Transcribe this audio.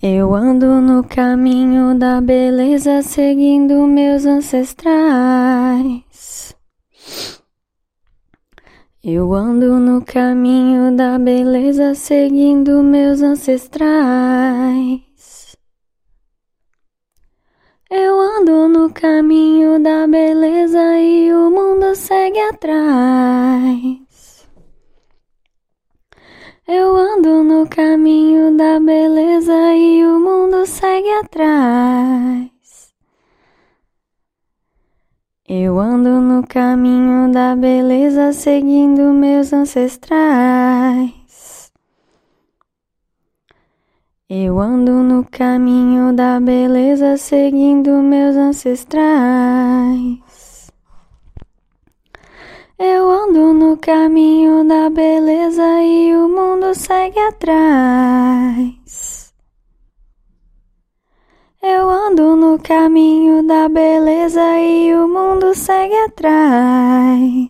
Eu ando no caminho da beleza, seguindo meus ancestrais. Eu ando no caminho da beleza, seguindo meus ancestrais. Eu ando no caminho da beleza e o mundo segue atrás. Eu ando no caminho e o mundo segue atrás. Eu ando no caminho da beleza seguindo meus ancestrais. Eu ando no caminho da beleza seguindo meus ancestrais. Eu ando no caminho da beleza e o mundo segue atrás. Eu caminho da beleza e o mundo segue atrás.